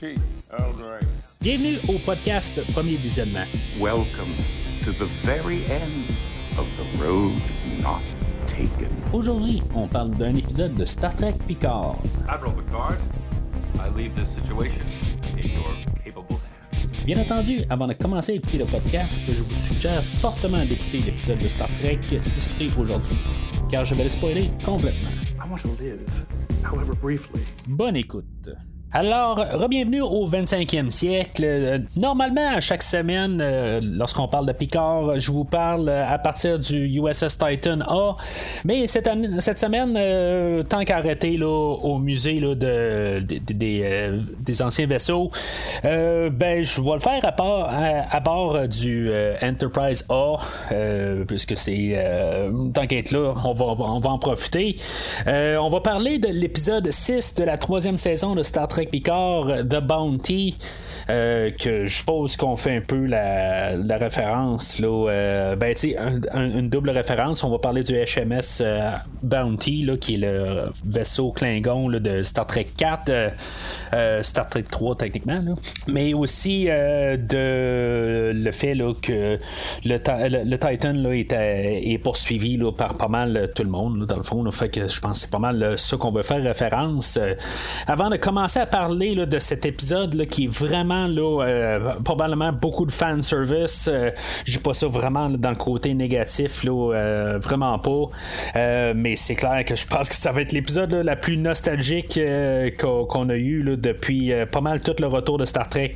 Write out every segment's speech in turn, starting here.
tea. Earl Grey. Bienvenue au podcast Premier Visionnement. Welcome to the very end of the road not taken. Aujourd'hui, on parle d'un épisode de Star Trek Picard. Admiral Picard, I leave this situation in your capable hands. Bien entendu, avant de commencer à écouter le podcast, je vous suggère fortement d'écouter l'épisode de Star Trek discuté aujourd'hui, car je vais le spoiler complètement. I want to live, however briefly. Bonne écoute. Alors, re-bienvenue au 25e siècle. Euh, Normalement, à chaque semaine, euh, lorsqu'on parle de Picard, je vous parle euh, à partir du USS Titan A. Mais cette, cette semaine, tant qu'arrêter là, au musée là, de, des- anciens vaisseaux, ben, je vais le faire à, part, à, bord du Enterprise A, puisque c'est tant qu'être là, on va, on va en profiter. On va parler de l'épisode 6 de la troisième saison de Star Trek Picard, The Bounty. Euh, que je suppose qu'on fait un peu la, référence là, euh, ben tu une double référence on va parler du HMS euh, Bounty là, qui est le vaisseau Klingon là, de Star Trek 4 euh, euh, Star Trek 3 techniquement là. mais aussi de le fait là, que le, le, Titan là, est, est poursuivi là, par pas mal tout le monde là, dans le fond là. fait que je pense que c'est pas mal euh, ça qu'on veut faire référence avant de commencer à parler là, de cet épisode là, qui est vraiment euh, probablement beaucoup de fan service euh, j'ai pas ça vraiment dans le côté négatif euh, vraiment pas. Euh, mais c'est clair que je pense que ça va être l'épisode la plus nostalgique qu'on a eu depuis pas mal tout le retour de Star Trek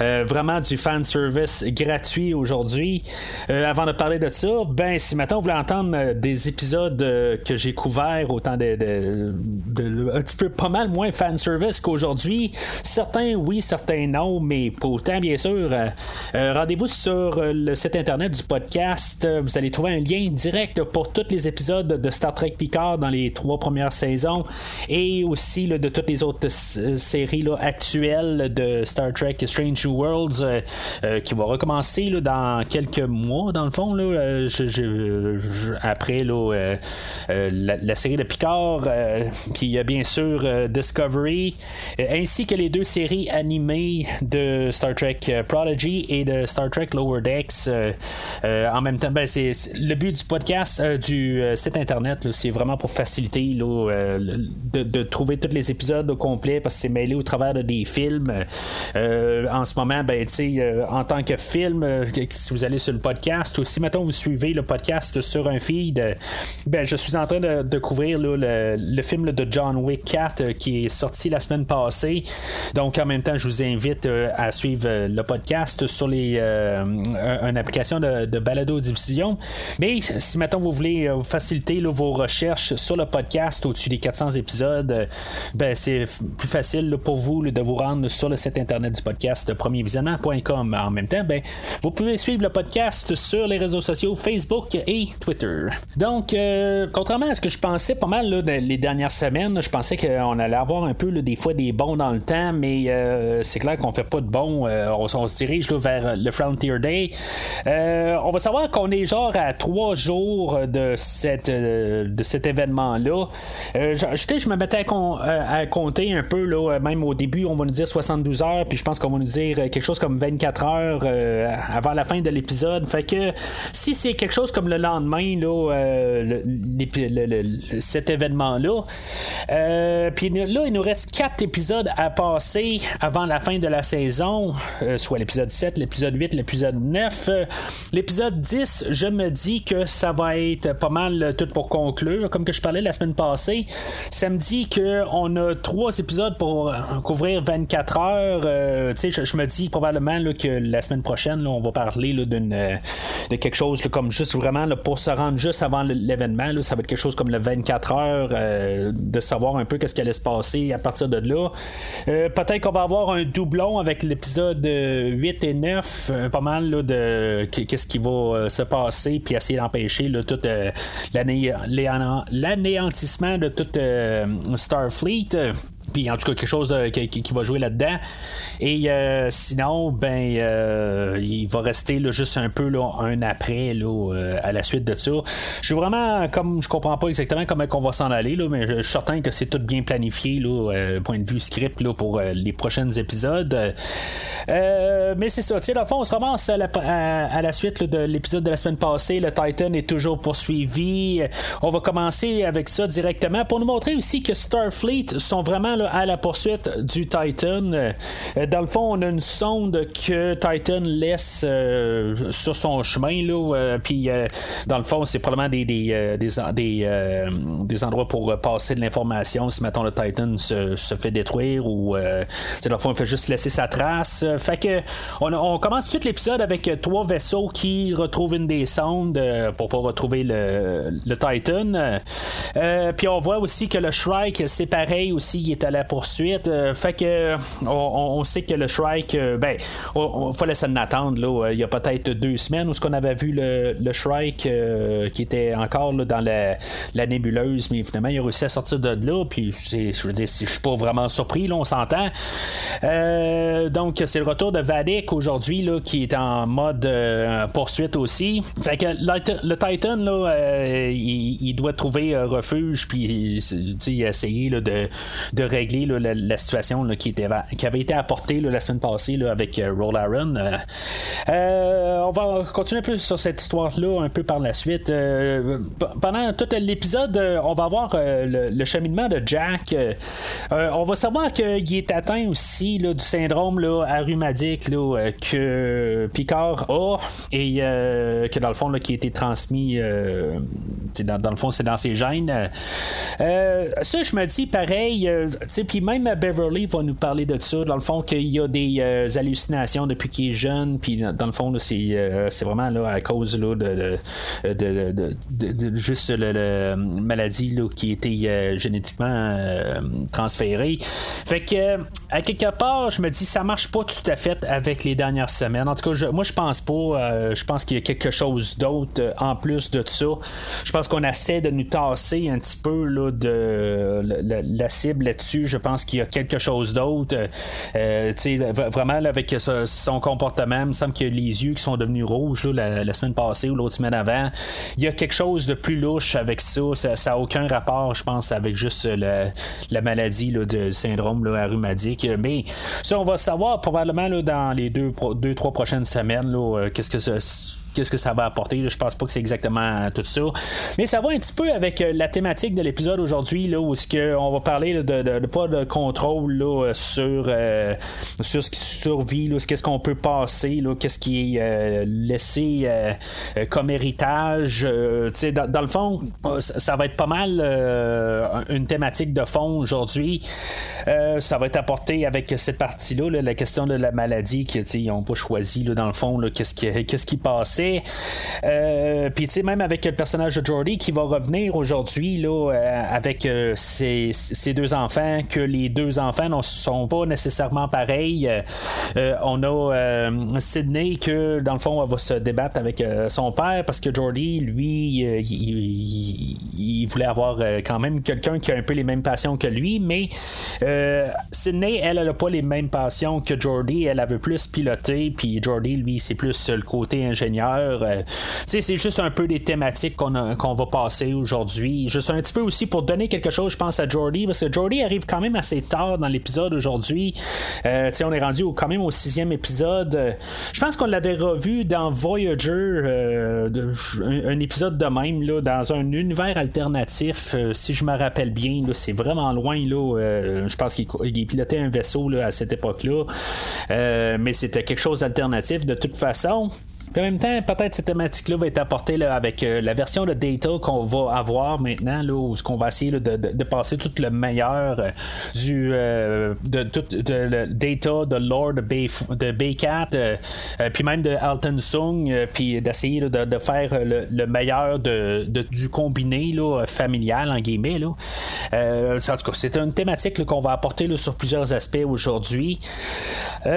vraiment du fan service gratuit aujourd'hui. Avant de parler de ça ben si maintenant vous voulez entendre des épisodes que j'ai couverts autant de, un petit peu pas mal moins fan service qu'aujourd'hui certains oui certains non mais pour autant bien sûr. Euh, euh, rendez-vous sur euh, le site internet du podcast. Vous allez trouver un lien direct pour tous les épisodes de Star Trek Picard dans les trois premières saisons et aussi de toutes les autres séries actuelles de Star Trek Strange New Worlds qui va recommencer dans quelques mois dans le fond après la, série de Picard qui a bien sûr Discovery ainsi que les deux séries animées de Star Trek euh, Prodigy et de Star Trek Lower Decks euh, euh, en même temps. Ben, c'est le but du podcast du site internet c'est vraiment pour faciliter là, de, trouver tous les épisodes au complet parce que c'est mêlé au travers de des films. En ce moment ben en tant que film si vous allez sur le podcast ou si maintenant vous suivez le podcast sur un feed ben je suis en train de, de couvrir là, le, le film de John Wick 4 euh, qui est sorti la semaine passée. Donc en même temps je vous invite euh, à suivre euh, le podcast sur les euh, un- une application de, balado diffusion mais si maintenant vous voulez faciliter vos recherches sur le podcast au-dessus des 400 épisodes ben c'est plus facile pour vous de vous rendre sur le site internet du podcast premiervisionnement.com en même temps ben vous pouvez suivre le podcast sur les réseaux sociaux Facebook et Twitter. Donc contrairement à ce que je pensais pas mal les dernières semaines je pensais qu'on allait avoir un peu des fois des bons dans le temps mais c'est clair qu'on fait pas de bons Euh, on, se dirige là, vers le Frontier Day Euh, on va savoir qu'on est genre à trois jours de, cette, euh, de cet événement-là. Euh, je, je- me mettais à, euh, compter un peu, là, euh, même au début, on va nous dire 72 heures, puis je pense qu'on va nous dire euh, quelque chose comme 24 heures euh, avant la fin de l'épisode. Fait que si c'est quelque chose comme le lendemain, là, euh, cet événement-là, euh, puis là, il nous reste quatre épisodes à passer avant la fin de la saison, euh, soit l'épisode 7, l'épisode 8, l'épisode 9. Euh, l'épisode 10, je me dis que ça va être pas mal euh, tout pour conclure. Comme que je parlais la semaine passée, ça me dit qu'on a trois épisodes pour couvrir 24 heures. Euh, je, je me dis probablement que la semaine prochaine, on va parler d'une, de quelque chose comme juste vraiment pour se rendre juste avant l'événement. ça va être quelque chose comme le 24 heures, de savoir un peu qu'est-ce qui allait se passer à partir de là. Peut-être qu'on va avoir un doublon avec l'épisode euh, 8 et 9, euh, pas mal de qu- qu'est-ce qui va euh, se passer, puis essayer d'empêcher tout euh, l'anéantissement de toute euh, Starfleet. Puis en tout cas, quelque chose qui, va jouer là-dedans. Et euh, sinon, ben, euh, il va rester là, juste un peu là, un après là, euh, à la suite de ça. Je suis vraiment, comme je comprends pas exactement comment on va s'en aller, là, mais je suis certain que c'est tout bien planifié, là, point de vue script là, pour les prochains épisodes. mais c'est ça, dans le fond, on se ramasse à, la suite de l'épisode de la semaine passée. Le Titan est toujours poursuivi. On va commencer avec ça directement pour nous montrer aussi que Starfleet sont vraiment à la poursuite du Titan. Euh, dans le fond, on a une sonde que Titan laisse euh, sur son chemin. Là, euh, puis, dans le fond, c'est probablement des, des, des, endroits pour passer de l'information si, mettons, le Titan se, fait détruire ou, dans le fond, il fait juste laisser sa trace. fait que, on, commence tout l'épisode avec trois vaisseaux qui retrouvent une des sondes pour pas retrouver le, le Titan. puis, on voit aussi que le Shrike, c'est pareil aussi, il est à la poursuite. Euh, fait que on, sait que le Shrike, euh, ben, il fallait s'en attendre. Là, il y a peut-être deux semaines où ce qu'on avait vu le, Shrike euh, qui était encore dans la, nébuleuse, mais finalement il a réussi à sortir de là. Puis je veux dire, je suis pas vraiment surpris, là, on s'entend. donc c'est le retour de Vadik aujourd'hui là, qui est en mode poursuite aussi. Fait que le, Titan là, il, doit trouver refuge puis il a essayé là, de, de régler la, situation qui, avait été apportée la semaine passée avec euh, Roll Aaron. Euh, euh, on va continuer un peu sur cette histoire-là un peu par la suite. pendant tout l'épisode, on va voir le, cheminement de Jack. on va savoir qu'il est atteint aussi du syndrome là, arumadique que Picard a et que dans le fond qui a été transmis dans, le fond c'est dans ses gènes. ça je me dis pareil, puis même Beverly va nous parler de ça, dans le fond, qu'il y a des euh, hallucinations depuis qu'il est jeune, puis dans le fond, euh, c'est, vraiment là, à cause là, de, de, juste la maladie là, qui a été euh, génétiquement transférée. Fait que, à quelque part, je me dis, ça marche pas tout à fait avec les dernières semaines. En tout cas, moi, je pense pas. je pense qu'il y a quelque chose d'autre en plus de ça. Je pense qu'on essaie de nous tasser un petit peu là, de la cible là-dessus. Je pense qu'il y a quelque chose d'autre. Euh, vraiment, avec son comportement, il me semble qu'il a les yeux qui sont devenus rouges la, semaine passée ou l'autre semaine avant. Il y a quelque chose de plus louche avec ça. Ça n'a aucun rapport, je pense, avec juste la, maladie du syndrome là. Mais ça, on va savoir probablement dans les deux, deux, trois prochaines semaines. Euh, qu'est-ce que ça qu'est-ce que ça va apporter. Je pense pas que c'est exactement tout ça. Mais ça va un petit peu avec euh, la thématique de l'épisode aujourd'hui, là, où ce on va parler de, pas de contrôle là, sur, euh, sur ce qui survit, qu'est-ce qu'on peut passer, qu'est-ce qui est euh, laissé comme héritage. Dans, dans, le fond, ça, va être pas mal une thématique de fond aujourd'hui. ça va être apporté avec cette partie-là, la question de la maladie qu'ils n'ont pas choisi, dans le fond, qu'est-ce qui, qu'est-ce qui passait euh, puis tu sais, même avec le personnage de Jordy qui va revenir aujourd'hui euh, avec euh, ses, deux enfants, que les deux enfants ne sont pas nécessairement pareils. on a Sydney que dans le fond elle va se débattre avec son père parce que Jordy, lui, il, voulait avoir quand même quelqu'un qui a un peu les mêmes passions que lui, mais Sydney, elle, elle n'a pas les mêmes passions que Jordy. Elle, avait plus piloter, puis Jordy, lui, c'est plus le côté ingénieur euh, c'est juste un peu des thématiques qu'on va passer aujourd'hui. Juste un petit peu aussi pour donner quelque chose, je pense, à Jordy, parce que Jordy arrive quand même assez tard dans l'épisode aujourd'hui. Euh, on est rendu quand même au sixième épisode. Je pense qu'on l'avait revu dans Voyager, euh, un, épisode de même, là, dans un univers alternatif, si je me rappelle bien. C'est vraiment loin. Là, je pense qu'il pilotait un vaisseau à cette époque-là. mais c'était quelque chose d'alternatif de toute façon en même temps, peut-être cette thématique-là va être apportée avec euh, la version de data qu'on va avoir maintenant, là, où qu'on va essayer de, passer tout le meilleur euh, du euh, de, de, data de Lord de, Bay, de Baycat, puis même de Alton Sung, puis d'essayer de, faire le, meilleur de, du combiné là, familial en guillemets. Là. en tout cas, c'est une thématique qu'on va apporter sur plusieurs aspects aujourd'hui. puis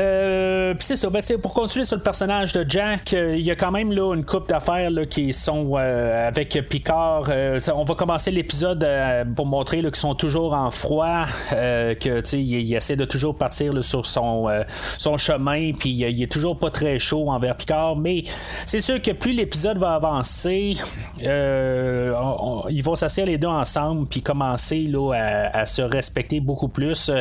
c'est ça, ben, pour continuer sur le personnage de Jack, qu'il y a quand même là, une coupe d'affaires qui sont avec Picard. on va commencer l'épisode pour montrer qu'ils sont toujours en froid, que il, il, essaie de toujours partir sur son, son chemin, puis il est toujours pas très chaud envers Picard. Mais c'est sûr que plus l'épisode va avancer, ils vont s'asseoir les deux ensemble puis commencer là, à, se respecter beaucoup plus.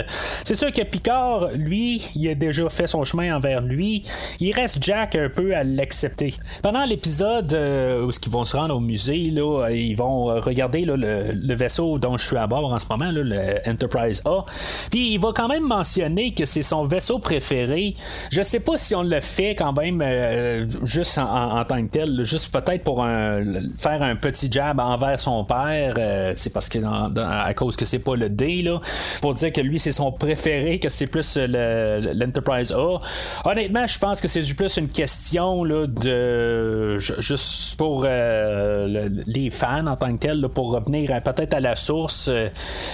c'est sûr que Picard, lui, il a déjà fait son chemin envers lui. Il reste Jack un peu à l'accepter. Pendant l'épisode euh, où ils vont se rendre au musée, là, ils vont regarder le, vaisseau dont je suis à bord en ce moment, le Enterprise A. Puis il va quand même mentionner que c'est son vaisseau préféré. Je sais pas si on le fait quand même euh, juste en, tant que tel, juste peut-être pour faire un petit jab envers son père. Euh, c'est parce que à cause que c'est pas le D là, pour dire que lui c'est son préféré, que c'est plus l'Enterprise A. Honnêtement, je pense que c'est plus une question là, de juste pour euh, les fans en tant que tel, pour revenir peut-être à la source,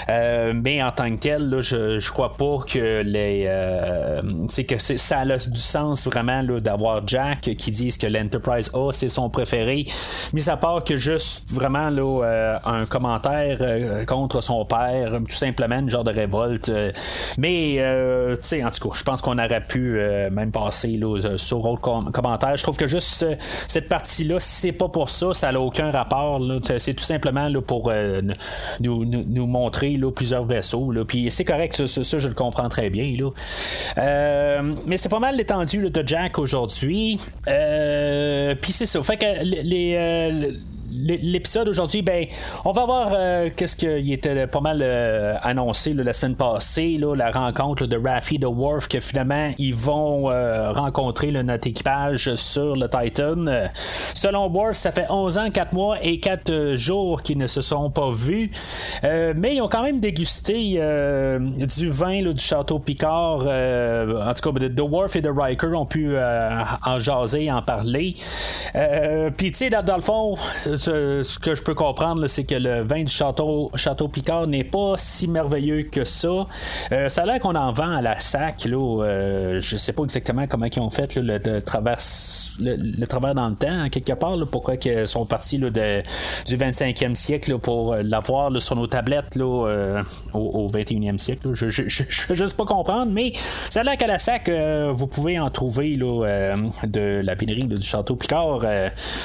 euh, mais en tant que tel, je, crois pas que les que ça a du sens vraiment d'avoir Jack qui dise que l'Enterprise A c'est son préféré, mis à part que juste vraiment un commentaire euh, contre son père, tout simplement une genre de révolte. Euh, mais, euh, tu sais, en tout cas, je pense qu'on aurait pu même passer sur autre commentaire. Je trouve que juste cette partie-là, c'est pas pour ça, ça n'a aucun rapport. C'est tout simplement là, pour nous, nous, montrer là, plusieurs vaisseaux. Puis c'est correct, ça, je le comprends très bien. Là. mais c'est pas mal l'étendue de Jack aujourd'hui. Puis c'est ça. Fait que les l'épisode aujourd'hui, ben, on va voir euh, qu'est-ce qui était pas mal euh, annoncé la semaine passée, là, la rencontre de Raffi de Worf, que finalement ils vont euh, rencontrer notre équipage sur le Titan. selon Worf, ça fait 11 ans, 4 mois et 4 jours qu'ils ne se sont pas vus, mais ils ont quand même dégusté du vin du château Picard. en tout cas, de, Worf et de Riker ont pu en jaser, en parler. Puis tu sais, dans, le fond, ce, que je peux comprendre, c'est que le vin du château, Picard n'est pas si merveilleux que ça. Euh, ça a l'air qu'on en vend à la sac. Là, euh, je sais pas exactement comment ils ont fait le, travers, le, travers dans le temps, quelque part. pourquoi ils sont partis du 25e siècle pour l'avoir sur nos tablettes là, au, 21e siècle. Je, ne veux juste pas comprendre, mais ça a l'air qu'à la sac, euh, vous pouvez en trouver de la pénurie du château Picard.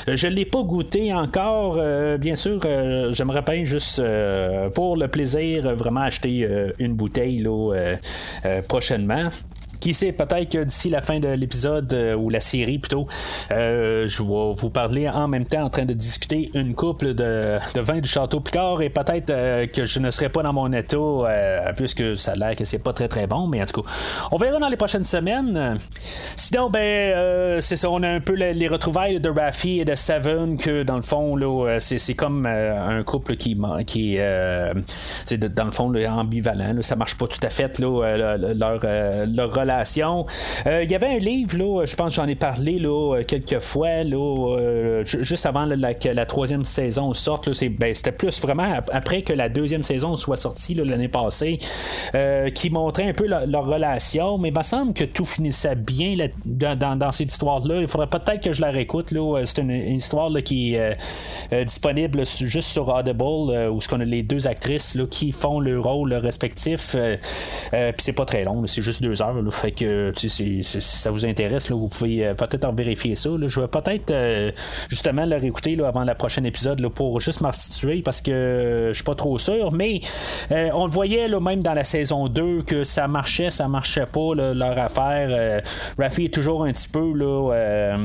je l'ai pas goûté encore. Euh, bien sûr, euh, j'aimerais bien juste euh, pour le plaisir vraiment acheter une bouteille là, prochainement. Qui sait, peut-être que d'ici la fin de l'épisode euh, ou la série plutôt, euh, je vais vous parler en même temps en train de discuter une couple de, vin du Château Picard et peut-être euh, que je ne serai pas dans mon état puisque ça a l'air que c'est pas très très bon, mais en tout cas, on verra dans les prochaines semaines. Sinon, ben, c'est ça, on a un peu les, retrouvailles de Raffi et de Seven que dans le fond, là, c'est, comme un couple qui, qui c'est dans le fond ambivalent. ça marche pas tout à fait là, leur, leur relation euh, il y avait un livre, là, je pense que j'en ai parlé là, quelques fois, là, euh, juste avant que la troisième saison sorte. Ben, c'était plus vraiment après que la deuxième saison soit sortie l'année passée, euh, qui montrait un peu leur, relation. Mais il me semble que tout finissait bien dans, cette histoire-là. Il faudrait peut-être que je la réécoute. C'est une, histoire qui est disponible juste sur Audible, où ce qu'on a les deux actrices qui font le rôle respectif. Puis c'est pas très long, c'est juste deux heures. Fait que si ça vous intéresse, là, vous pouvez euh, peut-être en vérifier ça. Je vais peut-être euh, justement le réécouter avant le prochain épisode là, pour juste m'en situer parce que je suis pas trop sûr. Mais euh, on le voyait là, même dans la saison 2 que ça marchait, ça marchait pas leur affaire. Rafi est toujours un petit peu là.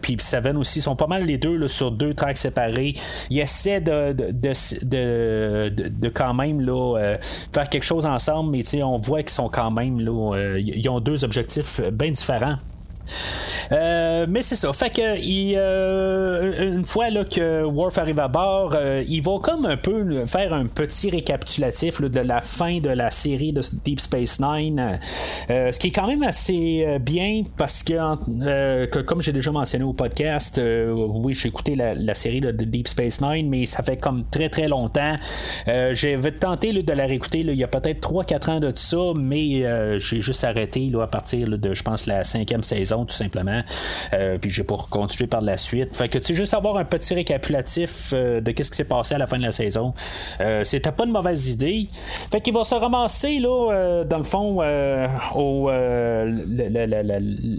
puis Seven aussi sont pas mal les deux sur deux tracks séparés. Ils essaient de, de, de, de quand même là, faire quelque chose ensemble, mais on voit qu'ils sont quand même là ils ont deux objectifs bien différents. Euh, mais c'est ça. Fait que euh, une fois là, que Worf arrive à bord, euh, il va comme un peu faire un petit récapitulatif de la fin de la série de Deep Space Nine. ce qui est quand même assez bien parce que, comme j'ai déjà mentionné au podcast, oui, j'ai écouté la, série de Deep Space Nine, mais ça fait comme très très longtemps. j'ai tenté de la réécouter il y a peut-être 3-4 ans de ça, mais j'ai juste arrêté là, à partir de, je pense, la cinquième saison, tout simplement. Malheureusement. puis j'ai pas continué par la suite. Fait que tu sais, juste avoir un petit récapitulatif de qu'est-ce qui s'est passé à la fin de la saison. C'était pas une mauvaise idée. Fait qu'il va se ramasser là, dans le fond, au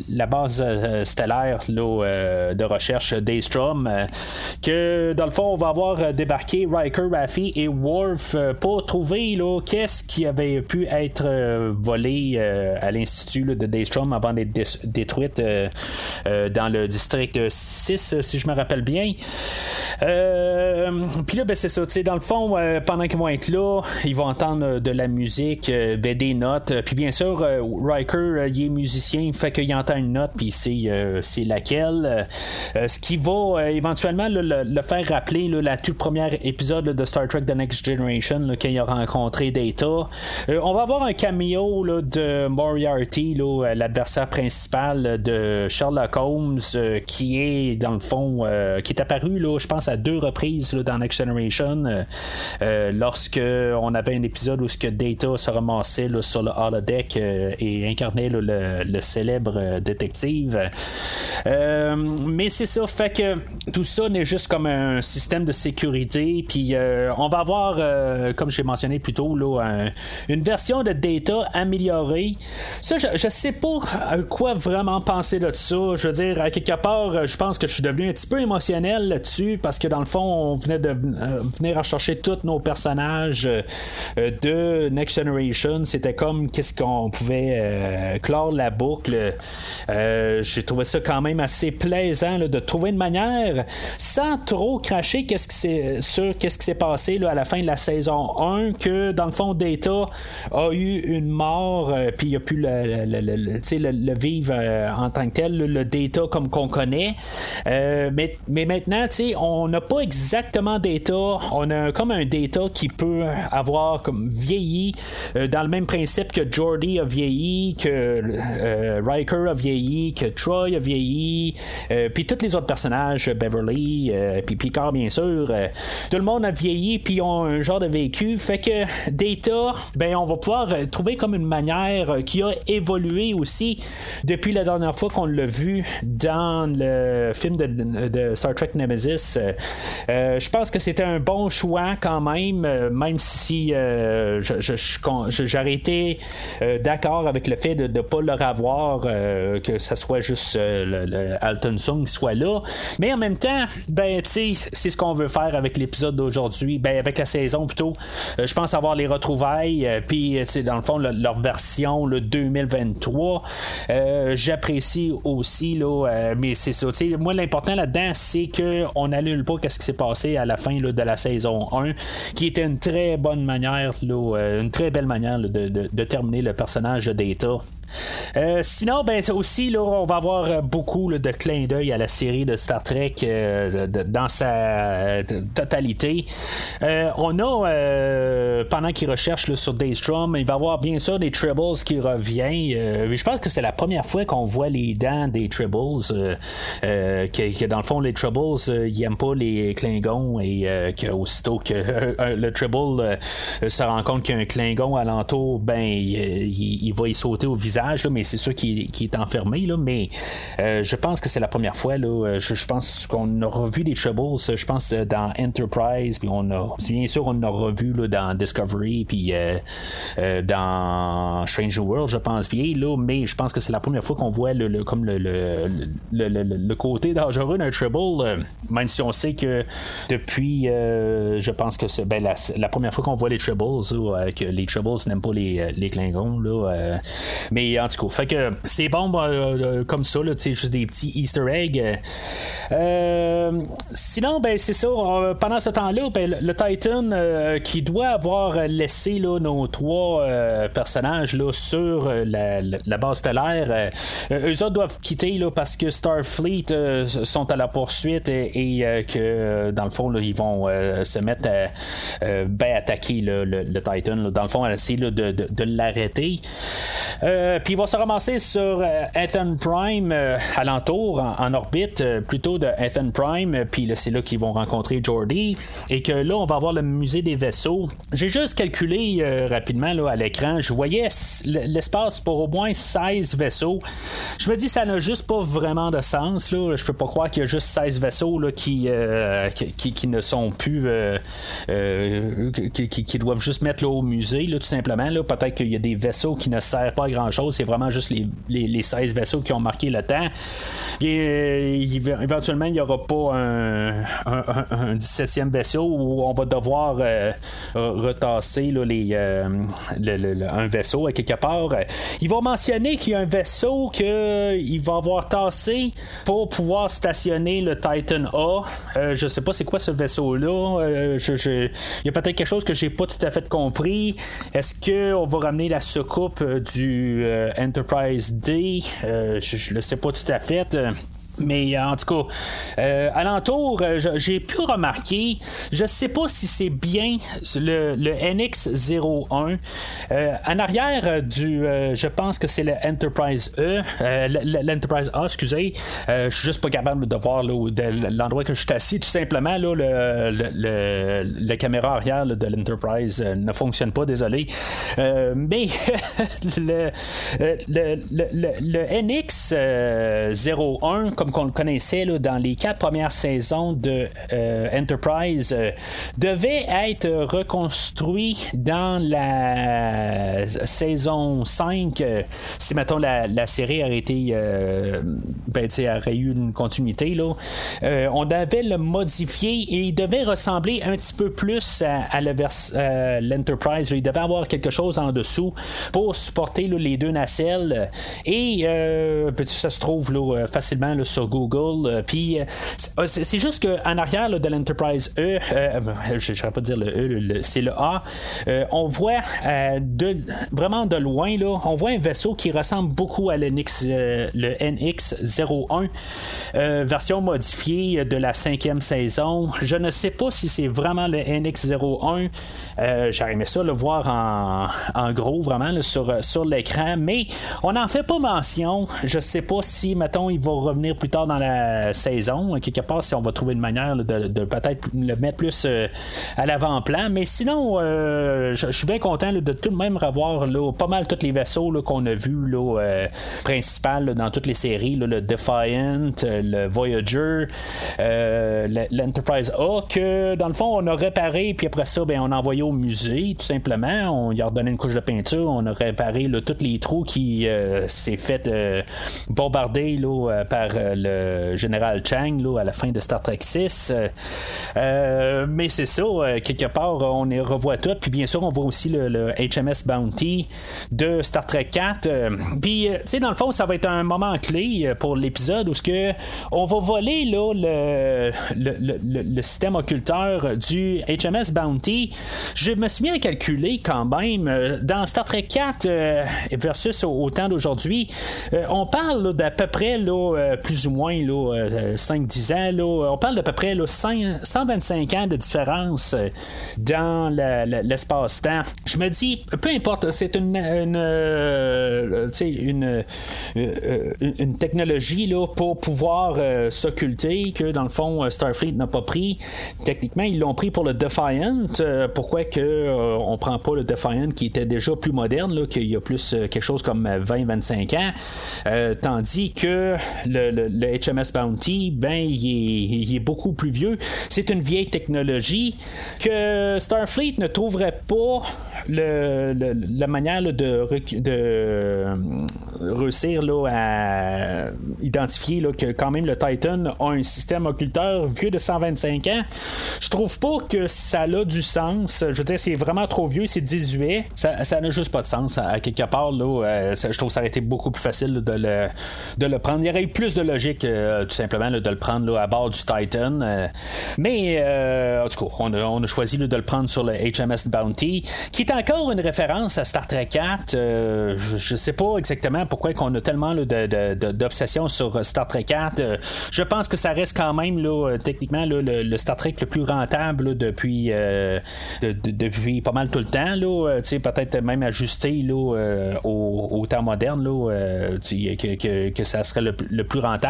la, base stellaire là, de recherche Daystrom. que dans le fond, on va avoir débarqué Riker, Raffi et Worf pour trouver là, qu'est-ce qui avait pu être euh, volé euh, à l'Institut de Daystrom avant d'être détruite euh, dans le district 6, si je me rappelle bien. Puis là, ben, c'est ça. Dans le fond, pendant qu'ils vont être là, ils vont entendre de la musique, ben, des notes. Puis bien sûr, Riker, il est musicien, fait qu'il entend une note, puis c'est laquelle. ce qui va éventuellement le, faire rappeler la toute première épisode de Star Trek The Next Generation, quand il a rencontré Data. Euh, on va avoir un cameo de Moriarty, euh, l'adversaire principal de Sherlock Holmes, euh, qui est dans le fond, qui est apparu, je pense, à deux reprises dans Next Generation, lorsque on avait un épisode où ce que Data se ramassait sur le holodeck et incarnait le, célèbre détective. mais c'est ça, fait que tout ça n'est juste comme un système de sécurité, puis on va avoir, comme j'ai mentionné plus tôt, là, une version de Data améliorée. Ça, je, je sais pas à quoi vraiment penser de ça. Je veux dire, à quelque part, je pense que je suis devenu un petit peu émotionnel là-dessus parce que dans le fond, on venait de euh, venir chercher tous nos personnages euh, de Next Generation. C'était comme qu'est-ce qu'on pouvait euh, clore la boucle. J'ai trouvé ça quand même assez plaisant de trouver une manière sans trop cracher qu'est-ce qui sur qu'est-ce qui s'est passé à la fin de la saison 1 que dans le fond Data a eu une mort, euh, puis il a pu le, vivre euh, en tant que tel, le, data comme qu'on connaît. Euh, mais, mais maintenant, on n'a pas exactement data. On a comme un data qui peut avoir comme vieilli dans le même principe que Jordy a vieilli, que Riker a vieilli, que Troy a vieilli, puis tous les autres personnages, Beverly, puis Picard bien sûr. tout le monde a vieilli, puis ont un genre de vécu. Fait que Data, ben on va pouvoir euh, trouver comme une manière euh, qui a évolué aussi depuis la dernière fois qu'on l'a vu dans le film de, Star Trek Nemesis. Euh, je pense que c'était un bon choix quand même, même si j'aurais été d'accord avec le fait de ne pas le revoir, que ça soit juste le, Alton Sung qui soit là. Mais en même temps, ben, c'est ce qu'on veut faire avec l'épisode d'aujourd'hui, ben, avec la saison plutôt. je pense avoir les retrouvailles, puis dans le fond, leur version le 2023. Euh, j'apprécie aussi, là, euh, mais c'est ça. Moi, l'important là-dedans, c'est qu'on n'annule pas ce qui s'est passé à la fin de la saison 1, qui était une très bonne manière, euh, une très belle manière de, de, terminer le personnage de. Euh, sinon, ben aussi, là, on va avoir beaucoup de clins d'œil à la série de Star Trek euh, dans sa euh, totalité. on a, pendant qu'il recherche sur Daystrom, il va avoir bien sûr des Tribbles qui revient. je pense que c'est la première fois qu'on voit les dents des Tribbles. Que, dans le fond, les Tribbles, ils n'aiment pas les Klingons et qu'aussitôt que le Tribble se rend compte qu'il y a un Klingon alentour, ben, il va y sauter au visage mais c'est sûr qui, est enfermé. Là, mais euh, je pense que c'est la première fois. Là, euh, je, pense qu'on a revu des Troubles, je pense, euh, dans Enterprise, puis on a, bien sûr, on a revu là, dans Discovery, puis dans Strange World, je pense bien, là, mais je pense que c'est la première fois qu'on voit le, comme le, le, côté dangereux d'un Trouble, même si on sait que depuis, je pense que c'est ben, la, première fois qu'on voit les Troubles, que les Troubles n'aiment pas les, les là, mais en tout cas, fait que c'est bon euh, euh, comme ça, là, juste des petits Easter eggs. Euh, sinon, ben c'est ça. pendant ce temps-là, ben, le, Titan qui doit avoir laissé nos trois personnages là, sur la, base stellaire, eux autres doivent quitter là, parce que Starfleet sont à la poursuite et, que dans le fond, ils vont se mettre à ben, attaquer le, Titan. dans le fond, à essayer de l'arrêter. Puis il va se ramasser sur Ethan Prime alentour, en, orbite, plutôt de Ethan Prime, puis c'est là qu'ils vont rencontrer Jordy, et que là, on va avoir le musée des vaisseaux. J'ai juste calculé rapidement là, à l'écran, je voyais l'espace pour au moins 16 vaisseaux. Je me dis, ça n'a juste pas vraiment de sens. Là. Je peux pas croire qu'il y a juste 16 vaisseaux qui, ne sont plus. Qui, doivent juste mettre là, au musée, tout simplement. Peut-être qu'il y a des vaisseaux qui ne servent pas à grand-chose. C'est vraiment juste les, les, 16 vaisseaux qui ont marqué le temps. Et, éventuellement, il n'y aura pas un, un, 17e vaisseau où on va devoir retasser là, les, un vaisseau à quelque part. Il va mentionner qu'il y a un vaisseau qu'il va avoir tassé pour pouvoir stationner le Titan A. Euh, je sais pas c'est quoi ce vaisseau-là. Euh, il y a peut-être quelque chose que j'ai pas tout à fait compris. Est-ce qu'on va ramener la soucoupe du euh, Enterprise D? je, ne le sais pas tout à fait. Mais en tout cas, euh, alentour, euh, j'ai pu remarquer, je sais pas si c'est bien le, NX01. Euh, en arrière du, je pense que c'est le Enterprise E, l'Enterprise A, excusez. je suis juste pas capable de voir l'endroit que je suis assis. Tout simplement, là, le, la caméra arrière de l'Enterprise ne fonctionne pas, désolé. mais le, le, NX01, comme qu'on le connaissait là, dans les quatre premières saisons de euh, Enterprise, euh, devait être reconstruit dans la saison 5. Euh, si, mettons, la, série aurait été. ben, aurait eu une continuité, là, on devait le modifier et il devait ressembler un petit peu plus à, l'Enterprise. Il devait avoir quelque chose en dessous pour supporter les deux nacelles. Et ben, ça se trouve facilement sur Google. Euh, puis euh, euh, c'est juste qu'en arrière de l'Enterprise E, je ne pas dire le E, c'est le A, on voit de, vraiment de loin, là, on voit un vaisseau qui ressemble beaucoup à le NX-01, version modifiée de la cinquième saison. Je ne sais pas si c'est vraiment le NX-01. J'aurais aimé ça le voir en, en gros, vraiment, sur, sur l'écran, mais on n'en fait pas mention. Je sais pas si, mettons, il va revenir plus tard dans la saison. Quelque part, si on va trouver une manière de, peut-être le mettre plus euh, à l'avant-plan. Mais sinon, euh, je suis bien content de tout de même revoir pas mal tous les vaisseaux qu'on a vus euh, principal dans toutes les séries. le Defiant, le Voyager, l'Enterprise A, que dans le fond, on a réparé, puis après ça, ben, on a envoyé au musée, tout simplement. On y a redonné une couche de peinture, on a réparé tous les trous qui s'est fait bombarder par le général Chang là, à la fin de Star Trek 6. Euh, euh, mais c'est ça, euh, quelque part, on y revoit tout. Puis bien sûr, on voit aussi le, HMS Bounty de Star Trek 4. Puis, tu sais, dans le fond, ça va être un moment clé pour l'épisode où on va voler là, le, le, système occulteur du HMS Bounty. Je me suis bien calculé quand même. Dans Star Trek 4 versus au, temps d'aujourd'hui, on parle d'à peu près là, plus ou moins 5-10 euh, ans. Là, on parle d'à peu près là, 125 ans de différence euh, dans l'espace-temps. Je me dis, peu importe, c'est une, une, euh, une, technologie là, pour pouvoir s'occulter que dans le fond Starfleet n'a pas pris. Techniquement, ils l'ont pris pour le Defiant. pourquoi que on prend pas le Defiant qui était déjà plus moderne, qu'il y a plus quelque chose comme 20-25 ans, tandis que le, le HMS Bounty, ben, il est, beaucoup plus vieux. C'est une vieille technologie que Starfleet ne trouverait pas le, la manière de, euh, réussir là, à identifier là, que quand même le Titan a un système occulteur vieux de 125 ans. Je trouve pas que ça a du sens. Je veux dire, c'est vraiment trop vieux, c'est 18. Ça n'a juste pas de sens à, quelque part. Là, euh, je trouve que ça aurait été beaucoup plus facile de, le, de le prendre. Il y aurait eu plus de logique euh, tout simplement de le prendre là, à bord du Titan. mais en tout cas, on a, on choisi de le prendre sur le HMS Bounty, qui est encore une référence à Star Trek 4. Euh, je, sais pas exactement pourquoi qu'on a tellement d'obsession sur Star Trek 4. Euh, je pense que ça reste quand même techniquement le, Star Trek le plus rentable depuis, euh, depuis pas mal tout le temps. Peut-être même ajusté au, au, temps moderne, que, que, ça serait le, plus rentable.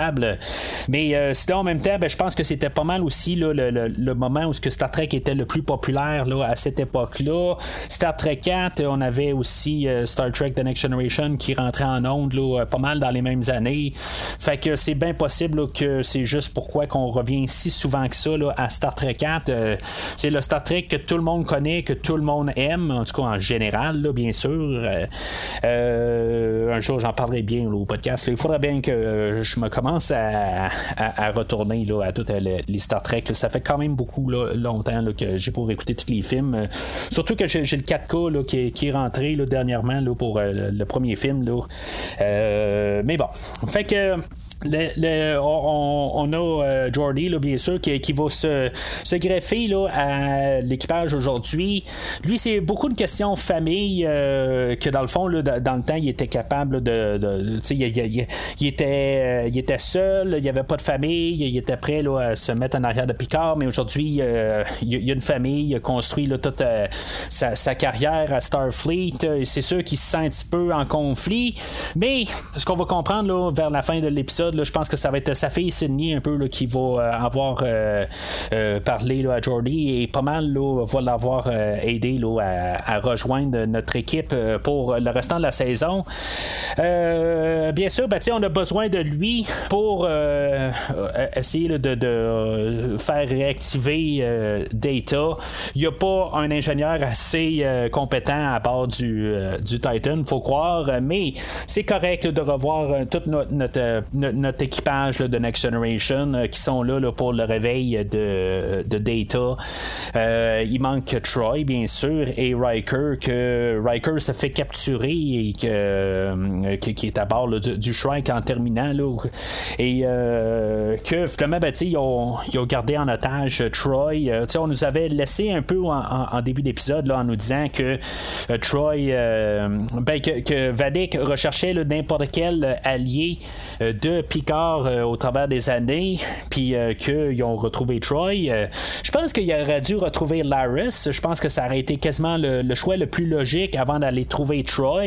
Mais sinon, en même temps, ben, je pense que c'était pas mal aussi le, moment où que Star Trek était le plus populaire à cette époque-là. Star Trek 4, on avait aussi Star Trek The Next Generation qui rentrait en onde là, pas mal dans les mêmes années. Fait que c'est bien possible que c'est juste pourquoi qu'on revient si souvent que ça à Star Trek 4. c'est le Star Trek que tout le monde connaît, que tout le monde aime, en tout cas en général, bien sûr. Euh, euh, un jour, j'en parlerai bien au podcast. Il faudrait bien que euh, je me commence à, retourner là, à toutes les Star Trek. Ça fait quand même beaucoup longtemps que j'ai pour écouter tous les films. surtout que j'ai, le 4K qui, est, rentré dernièrement pour le, premier film. mais bon, fait que on, a euh, Jordy, bien sûr, qui, va se, se greffer là, à l'équipage aujourd'hui. Lui, c'est beaucoup de questions famille euh, que, dans le fond, là, dans le temps, il était capable de. il, il, était, euh, il était seul, il n'y avait pas de famille, il était prêt là, à se mettre en arrière de Picard, mais aujourd'hui, il y a une famille, il a construit là, toute sa, carrière à Starfleet. C'est sûr qu'il se sent un petit peu en conflit, mais ce qu'on va comprendre là, vers la fin de l'épisode, je pense que ça va être sa fille Sydney un peu qui va euh, avoir euh, euh, parlé à Jordy et pas mal va l'avoir aidé à, rejoindre notre équipe pour le restant de la saison. bien sûr, ben, on a besoin de lui pour essayer de, faire réactiver Data. Il n'y a pas un ingénieur assez compétent à bord du, du Titan, faut croire, mais c'est correct de revoir toute notre, équipage de Next Generation euh, qui sont là, pour le réveil de, de Data. Euh, il manque Troy, bien sûr, et Riker, que Riker se fait capturer et que, euh, qui, est à bord du, Shrike en terminant. Et que finalement, ben, ils, ont, ils, ont, gardé en otage Troy. on nous avait laissé un peu en, début d'épisode en nous disant que Troy, ben, que, que Vadik recherchait n'importe quel allié de Picard euh, au travers des années, puis euh, qu'ils ont retrouvé Troy. Euh, je pense qu'il aurait dû retrouver Laris. Je pense que ça aurait été quasiment le, choix le plus logique avant d'aller trouver Troy.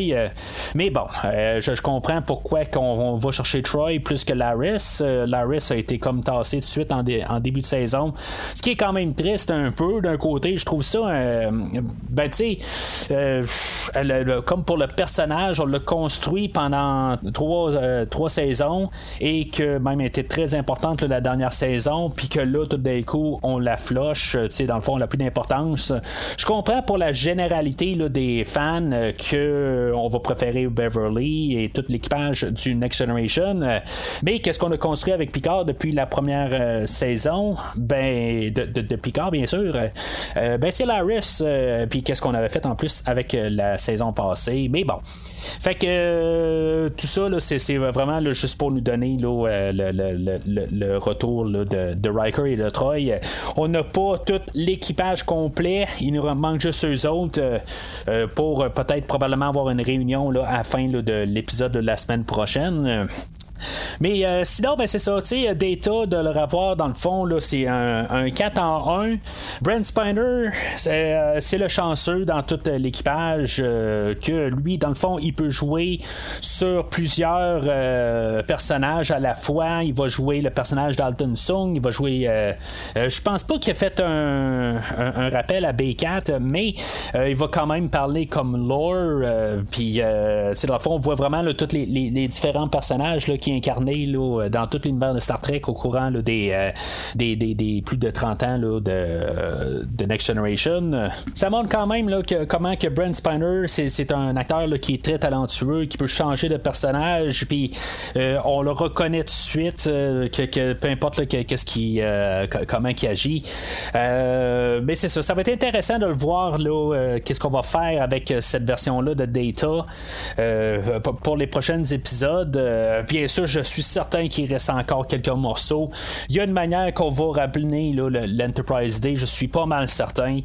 mais bon, je, comprends pourquoi qu'on va chercher Troy plus que Laris. Laris a été comme tassé tout de suite en, début de saison. Ce qui est quand même triste un peu d'un côté. Je trouve ça, ben tu sais, comme pour le personnage, on l'a construit pendant trois, trois saisons et que même était très importante la dernière saison, puis que là, tout d'un coup, on la floche, tu sais, dans le fond, elle n'a plus d'importance. Je comprends pour la généralité là, des fans euh, que on va préférer Beverly et tout l'équipage du Next Generation, euh, mais qu'est-ce qu'on a construit avec Picard depuis la première euh, saison? Ben, de, Picard, bien sûr. ben, c'est Laris, puis qu'est-ce qu'on avait fait en plus avec la saison passée. Mais bon. Fait que tout ça, c'est vraiment juste pour nous donner euh, le, retour de, Riker et de Troy. On n'a pas tout l'équipage complet. Il nous manque juste eux autres euh, euh, pour peut-être probablement avoir une réunion à la fin de l'épisode de la semaine prochaine. Mais euh, sinon, ben, c'est ça, tu sais, Data, de le revoir dans le fond, là, c'est un, 4 en 1. Brent Spiner, euh, c'est, le chanceux dans tout l'équipage euh, que lui, dans le fond, il peut jouer sur plusieurs personnages à la fois. Il va jouer le personnage d'Alton Sung, il va jouer. je pense pas qu'il a fait un, rappel à B4, mais il va quand même parler comme lore. Puis, c'est dans le fond, on voit vraiment tous les, les, différents personnages là, qui incarné là, dans tout l'univers de Star Trek au courant euh, des, des, plus de 30 ans là, de, de, Next Generation. Ça montre quand même là, que, comment que Brent Spiner, c'est, un acteur qui est très talentueux, qui peut changer de personnage, puis euh, on le reconnaît tout de suite, euh, que, peu importe qu'est-ce qui, comment il agit. mais c'est ça, ça va être intéressant de le voir, là, qu'est-ce qu'on va faire avec cette version-là de Data pour les prochains épisodes. bien sûr, je suis certain qu'il reste encore quelques morceaux. Il y a une manière qu'on va rappeler l'Enterprise Day, je suis pas mal certain,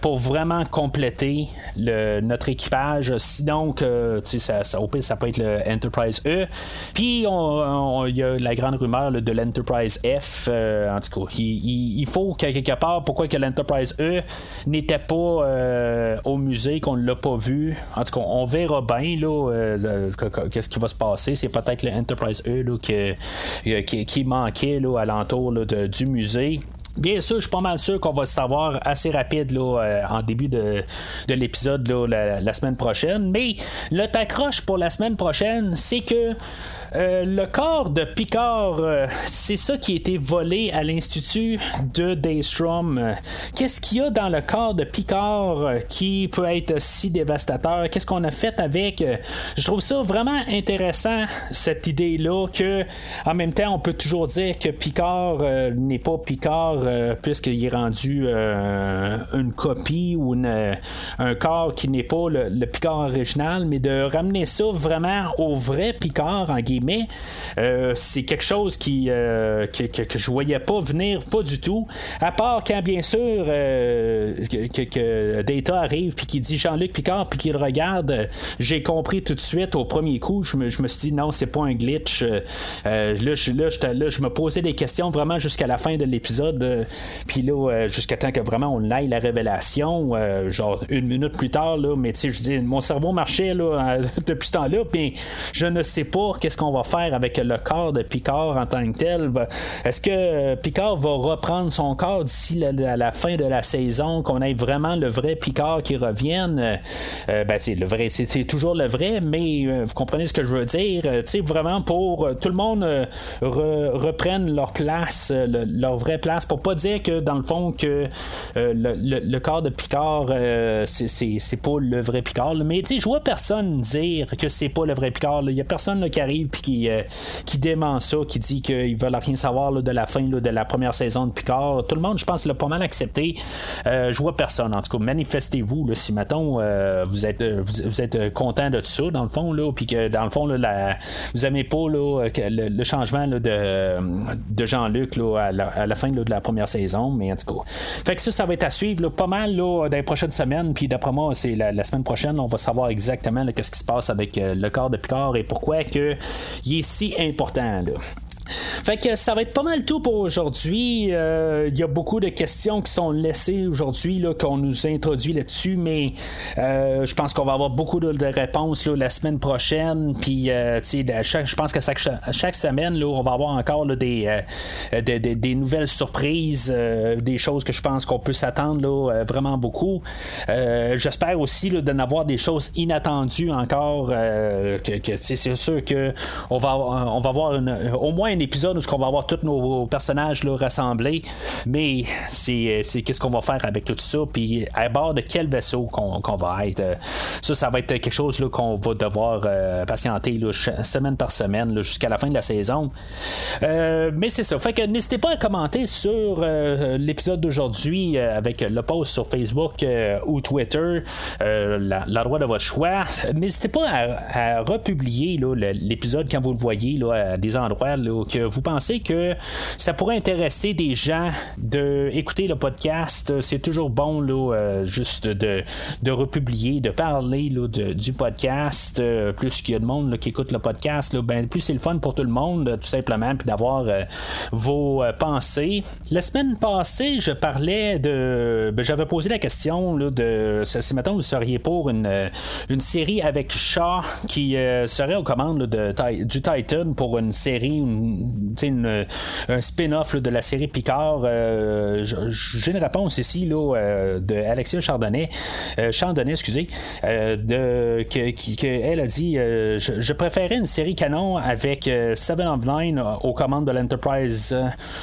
pour vraiment compléter notre équipage. Sinon, que, ça, au pire, ça peut être le Enterprise E. Puis, il y a la grande rumeur de l'Enterprise F. en tout cas, il, faut quelque part, pourquoi que l'Enterprise E n'était pas au musée, qu'on ne l'a pas vu. En tout cas, on verra bien qu'est-ce qui va se passer. C'est peut-être le E là, qui, manquait là, alentour du musée. Bien sûr, je suis pas mal sûr qu'on va le savoir assez rapide là, euh, en début de, l'épisode la, la, semaine prochaine. Mais le tacroche pour la semaine prochaine, c'est que euh, le corps de Picard, euh, c'est ça qui a été volé à l'Institut de Daystrom. Qu'est-ce qu'il y a dans le corps de Picard euh, qui peut être si dévastateur? Qu'est-ce qu'on a fait avec? Je trouve ça vraiment intéressant, cette idée-là, que en même temps, on peut toujours dire que Picard n'est pas Picard puisqu'il est rendu une copie ou un corps qui n'est pas le, le, Picard original, mais de ramener ça vraiment au vrai Picard en guillemets mais euh, c'est quelque chose qui, euh, que, que, je voyais pas venir, pas du tout. À part quand, bien sûr, euh, que, Data arrive puis qui dit Jean-Luc Picard puis qu'il regarde, j'ai compris tout de suite au premier coup. Je me, je me suis dit non, c'est pas un glitch. là, je, là, là, je me posais des questions vraiment jusqu'à la fin de l'épisode. puis là, jusqu'à temps que vraiment on aille la révélation, genre une minute plus tard, là, mais tu sais, je dis, mon cerveau marchait là, depuis ce temps-là, puis je ne sais pas qu'est-ce qu'on va faire avec le corps de Picard en tant que tel? Est-ce que Picard va reprendre son corps d'ici la, la, fin de la saison, qu'on ait vraiment le vrai Picard qui revienne? Euh, ben, c'est le vrai, c'est toujours le vrai, mais euh, vous comprenez ce que je veux dire? Euh, vraiment pour tout le monde reprenne leur place, leur vraie place, pour pas dire que dans le fond que le, corps de Picard, c'est pas le vrai Picard. Mais tu sais, je vois personne dire que c'est pas le vrai Picard. Il y a personne qui arrive qui, euh, qui dément ça, qui dit qu'ils veulent rien savoir de la fin de la première saison de Picard. Tout le monde, je pense, l'a pas mal accepté. Euh, je vois personne. En tout cas, manifestez-vous si mettons euh, vous êtes vous, êtes content de tout ça, dans le fond, là, puis que dans le fond, là, vous aimez pas le, changement de, de Jean-Luc à la, à, la, fin de la première saison, mais en tout cas. Fait que ça, ça va être à suivre pas mal dans les prochaines semaines. Puis d'après moi, c'est la, semaine prochaine, on va savoir exactement qu'est-ce qui se passe avec le corps de Picard et pourquoi que il est si important. Là. Fait que ça va être pas mal tout pour aujourd'hui. Il euh, y a beaucoup de questions qui sont laissées aujourd'hui qu'on nous introduit là-dessus, mais euh, je pense qu'on va avoir beaucoup de, réponses la semaine prochaine. Puis, euh, je pense que chaque, chaque semaine, là, on va avoir encore des, des, nouvelles surprises, des choses que je pense qu'on peut s'attendre vraiment beaucoup. J'espère aussi d'en avoir des choses inattendues encore. que, c'est sûr que on va, on va avoir au moins un épisode où on va avoir tous nos personnages là, rassemblés. Mais c'est, qu'est-ce qu'on va faire avec tout ça, puis à bord de quel vaisseau qu'on, va être? Ça, ça va être quelque chose là, qu'on va devoir euh, patienter semaine par semaine jusqu'à la fin de la saison. Euh, mais c'est ça. Fait que n'hésitez pas à commenter sur euh, l'épisode d'aujourd'hui avec le post sur Facebook ou Twitter, la, droite de votre choix. N'hésitez pas à, republier l'épisode quand vous le voyez là, à des endroits que vous que ça pourrait intéresser des gens de écouter le podcast, c'est toujours bon là, euh, juste de, de republier, de parler là, du podcast. Euh, plus qu'il y a de monde qui écoute le podcast, ben, plus c'est le fun pour tout le monde, tout simplement, puis d'avoir euh, vos pensées. La semaine passée, je parlais de. Ben, j'avais posé la question là, de si maintenant vous seriez pour une, une série avec Shaw qui serait aux commandes de, du Titan pour une série, un spin-off de la série Picard. Euh, j'ai une réponse ici là, euh, de Alexia Chardonnay, euh, excusez, que, elle a dit je, préférais une série canon avec Seven of Nine aux commandes de l'Enterprise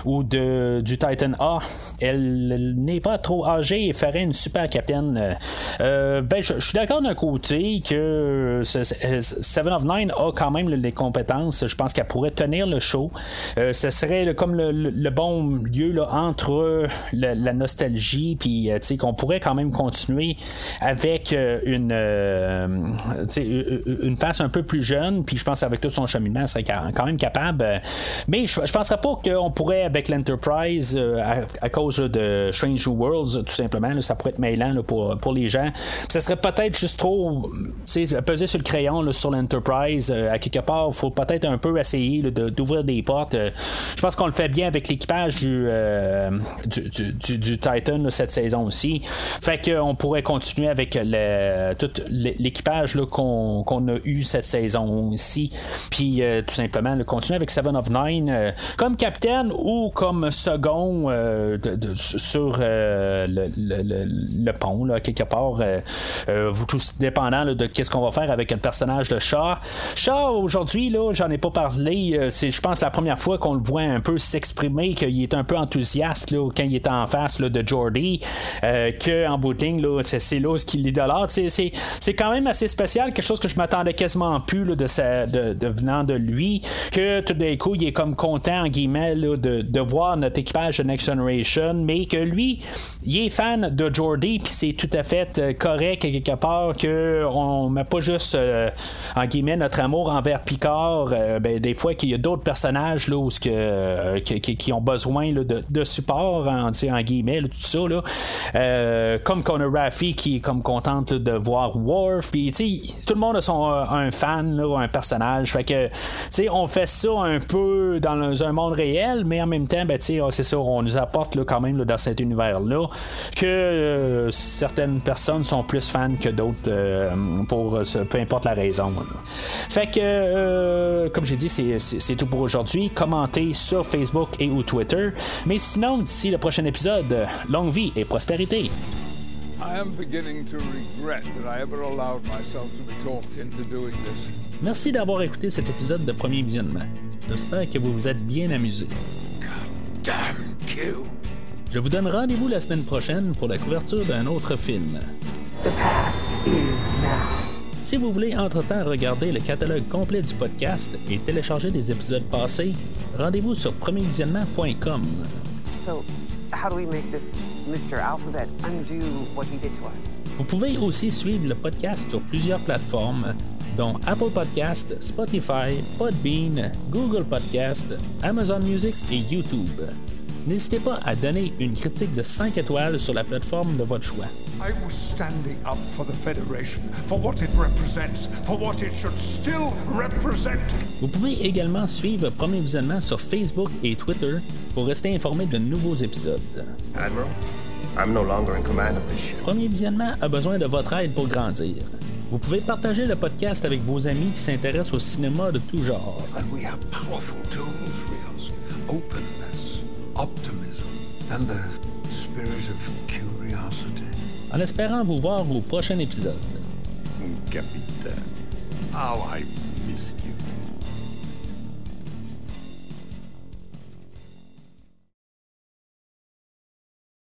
ou de, du Titan A. Elle n'est pas trop âgée et ferait une super capitaine. ben, je, suis d'accord d'un côté que Seven of Nine a quand même les compétences. Je pense qu'elle pourrait tenir le show. Ce serait comme le, bon lieu entre la, nostalgie, puis qu'on pourrait quand même continuer avec une, une face un peu plus jeune, puis je pense qu'avec tout son cheminement, serait quand même capable. mais je, je penserais pas qu'on pourrait, avec l'Enterprise, à, cause de Strange Worlds, tout simplement, ça pourrait être mêlant pour, pour les gens. ça serait peut-être juste trop peser sur le crayon sur l'Enterprise. Euh, à quelque part, il faut peut-être un peu essayer d'ouvrir des portes. Euh, je pense qu'on le fait bien avec l'équipage du, euh, du, Titan cette saison aussi. Fait qu'on pourrait continuer avec tout l'équipage qu'on a eu cette saison aussi. Puis tout simplement continuer avec Seven of Nine comme capitaine ou comme second sur le, le, pont, là, quelque part. vous tous dépendant de qu'est-ce qu'on va faire avec un personnage de chat. Chat, aujourd'hui, là, j'en ai pas parlé. Euh, c'est, je pense, la première fois qu'on le voit un peu s'exprimer, qu'il est un peu enthousiaste là, quand il est en face là, de Jordy, euh, que en booting, là, c'est, là ce qu'il l'idolâtre. C'est, c'est, c'est quand même assez spécial, quelque chose que je m'attendais quasiment plus de, sa, de, venant de lui, que tout d'un coup, il est comme content, en guillemets, de, de voir notre équipage de Next Generation, mais que lui, il est fan de Jordy, puis c'est tout à fait euh, correct quelque part que on met pas juste euh, en guillemets notre amour envers Picard euh, ben, des fois qu'il y a d'autres personnages que, euh, qui, ont besoin de, support en, en guillemets tout ça là comme qu'on a Raffi qui est comme contente de voir Worf tout le monde a son un fan là, un personnage fait que on fait ça un peu dans un monde réel mais en même temps ben, ah, c'est ça on nous apporte quand même dans cet univers là que certaines personnes sont plus fans que d'autres pour peu importe la raison. Fait que, euh, comme j'ai dit, c'est tout pour aujourd'hui. Commentez sur Facebook et ou Twitter. Mais sinon, d'ici le prochain épisode, longue vie et prospérité. Merci d'avoir écouté cet épisode de Premier Visionnement. J'espère que vous vous êtes bien amusé. Je vous donne rendez-vous la semaine prochaine pour la couverture d'un autre film. Si vous voulez entre-temps regarder le catalogue complet du podcast et télécharger des épisodes passés, rendez-vous sur premiervisionnement.com. Vous pouvez aussi suivre le podcast sur plusieurs plateformes, dont Apple Podcast, Spotify, Podbean, Google Podcast, Amazon Music et YouTube. N'hésitez pas à donner une critique de 5 étoiles sur la plateforme de votre choix. Vous pouvez également suivre Premier Visionnement sur Facebook et Twitter pour rester informé de nouveaux épisodes. Premier Visionnement a besoin de votre aide pour grandir. Vous pouvez partager le podcast avec vos amis qui s'intéressent au cinéma de tout genre. En espérant vous voir au prochain épisode. Capitaine, how I